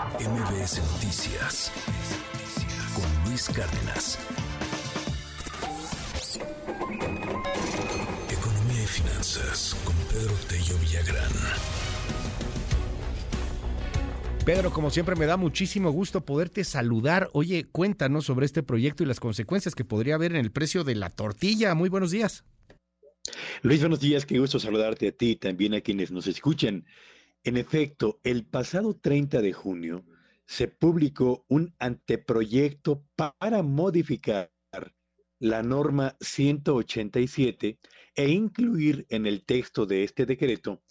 MBS Noticias con Luis Cárdenas. Economía y finanzas con Pedro Tello Villagrán. Pedro, como siempre me da muchísimo gusto poderte saludar. Oye, cuéntanos sobre este proyecto y las consecuencias que podría haber en el precio de la tortilla. Muy buenos días. Luis, buenos días, qué gusto saludarte a ti y también a quienes nos escuchan. En efecto, el pasado 30 de junio se publicó un anteproyecto para modificar la norma 187 e incluir en el texto de este decreto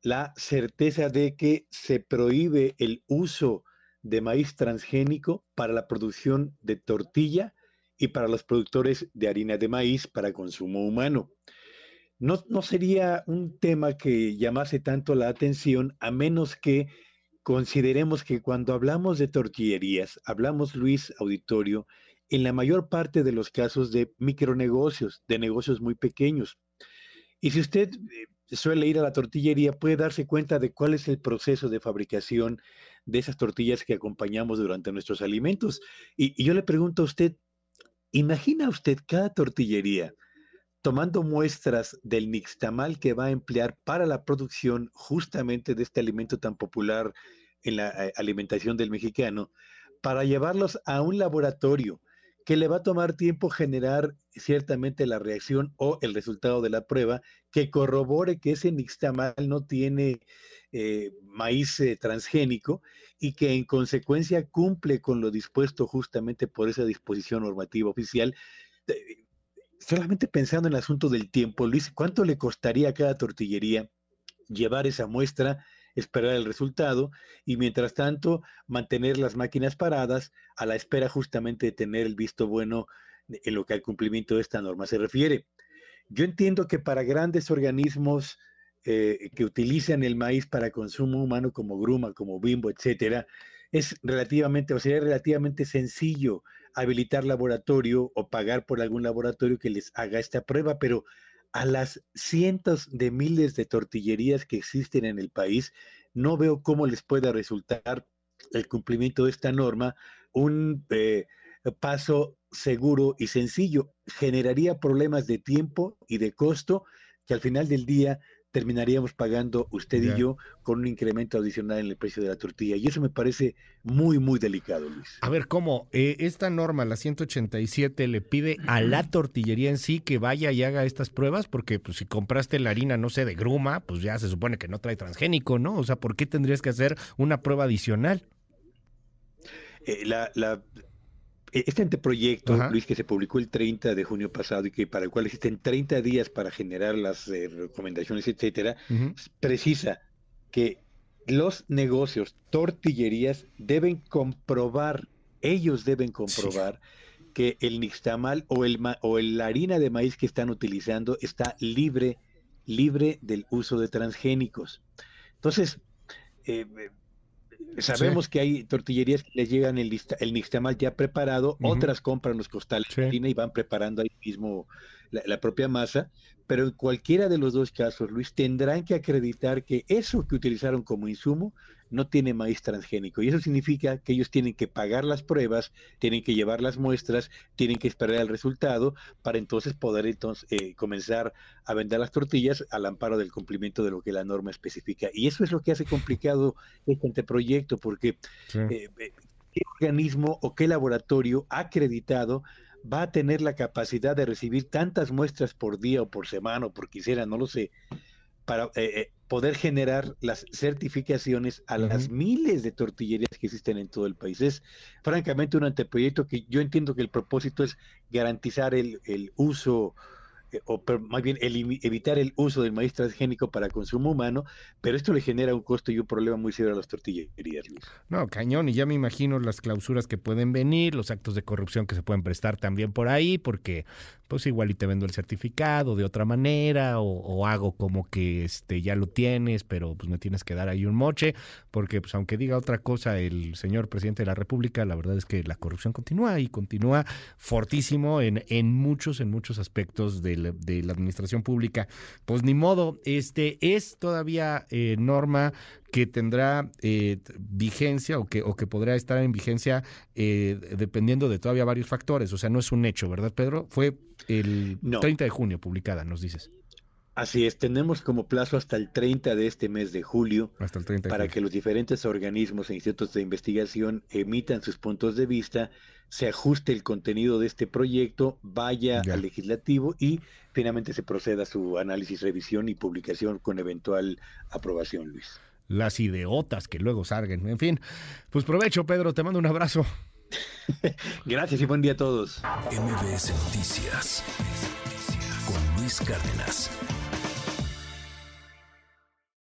la certeza de que se prohíbe el uso de maíz transgénico para la producción de tortilla y para los productores de harina de maíz para consumo humano. No, sería un tema que llamase tanto la atención a menos que consideremos que cuando hablamos de tortillerías, hablamos, Luis Auditorio, en la mayor parte de los casos de micronegocios, de negocios muy pequeños. Y si usted eh, suele ir a la tortillería, puede darse cuenta de cuál es el proceso de fabricación de esas tortillas que acompañamos durante nuestros alimentos. Y, yo le pregunto a usted, ¿imagina usted cada tortillería tomando muestras del nixtamal que va a emplear para la producción justamente de este alimento tan popular en la eh, alimentación del mexicano, para llevarlos a un laboratorio? que le va a tomar tiempo generar ciertamente la reacción o el resultado de la prueba que corrobore que ese nixtamal no tiene eh, maíz eh, transgénico y que en consecuencia cumple con lo dispuesto justamente por esa disposición normativa oficial. Solamente pensando en el asunto del tiempo, Luis, ¿cuánto le costaría a cada tortillería llevar esa muestra? esperar el resultado y mientras tanto mantener las máquinas paradas a la espera justamente de tener el visto bueno en lo que al cumplimiento de esta norma se refiere. Yo entiendo que para grandes organismos eh, que utilizan el maíz para consumo humano como Gruma, como Bimbo, etcétera, es relativamente, o sea, relativamente sencillo habilitar laboratorio o pagar por algún laboratorio que les haga esta prueba, pero a las cientos de miles de tortillerías que existen en el país, no veo cómo les pueda resultar el cumplimiento de esta norma un eh, paso seguro y sencillo. Generaría problemas de tiempo y de costo que al final del día terminaríamos pagando usted y yo con un incremento adicional en el precio de la tortilla. Y eso me parece muy, muy delicado, Luis. A ver, ¿cómo? Eh, esta norma, la 187, le pide a la tortillería en sí que vaya y haga estas pruebas, porque pues, si compraste la harina, no sé, de gruma, pues ya se supone que no trae transgénico, ¿no? O sea, ¿por qué tendrías que hacer una prueba adicional? Eh, la, la, este anteproyecto, Luis, que se publicó el 30 de junio pasado y que para el cual existen 30 días para generar las eh, recomendaciones, etcétera, precisa que los negocios, tortillerías, deben comprobar, ellos deben comprobar que el nixtamal o, el, o la harina de maíz que están utilizando está libre, libre del uso de transgénicos. Entonces, eh, Sabemos que hay tortillerías que les llegan el, el nixtamal ya preparado, otras compran los costales de harina y van preparando ahí mismo la, propia masa, pero en cualquiera de los dos casos, Luis, tendrán que acreditar que eso que utilizaron como insumo no tiene maíz transgénico. Y eso significa que ellos tienen que pagar las pruebas, tienen que llevar las muestras, tienen que esperar el resultado para entonces poder entonces eh, comenzar a vender las tortillas al amparo del cumplimiento de lo que la norma especifica. Y eso es lo que hace complicado este anteproyecto, porque eh, eh, ¿qué organismo o qué laboratorio acreditado va a tener la capacidad de recibir tantas muestras por día o por semana o por quisiera, no lo sé, para eh, eh, poder generar las certificaciones a las miles de tortillerías que existen en todo el país. Es francamente un anteproyecto que yo entiendo que el propósito es garantizar el, el uso eh, o más bien evitar el uso del maíz transgénico para consumo humano, pero esto le genera un costo y un problema muy severo a las tortillerías. No, cañón, y ya me imagino las clausuras que pueden venir, los actos de corrupción que se pueden prestar también por ahí, porque pues igual y te vendo el certificado de otra manera, o, hago como que este ya lo tienes, pero pues me tienes que dar ahí un moche, porque pues aunque diga otra cosa el señor presidente de la República, la verdad es que la corrupción continúa y continúa fortísimo en, en muchos, en muchos aspectos del de la administración pública. Pues ni modo, este es todavía eh, norma que tendrá eh, vigencia o que, o que podrá estar en vigencia eh, dependiendo de todavía varios factores. O sea, no es un hecho, ¿verdad, Pedro? Fue el 30 de junio publicada, nos dices. Así es, tenemos como plazo hasta el 30 de este mes de julio hasta el 30 para que los diferentes organismos e institutos de investigación emitan sus puntos de vista, se ajuste el contenido de este proyecto, vaya al legislativo y finalmente se proceda a su análisis, revisión y publicación con eventual aprobación, Luis. Las ideotas que luego salgan. En fin, pues provecho, Pedro, te mando un abrazo. Gracias y buen día a todos. MBS Noticias con Luis Cárdenas.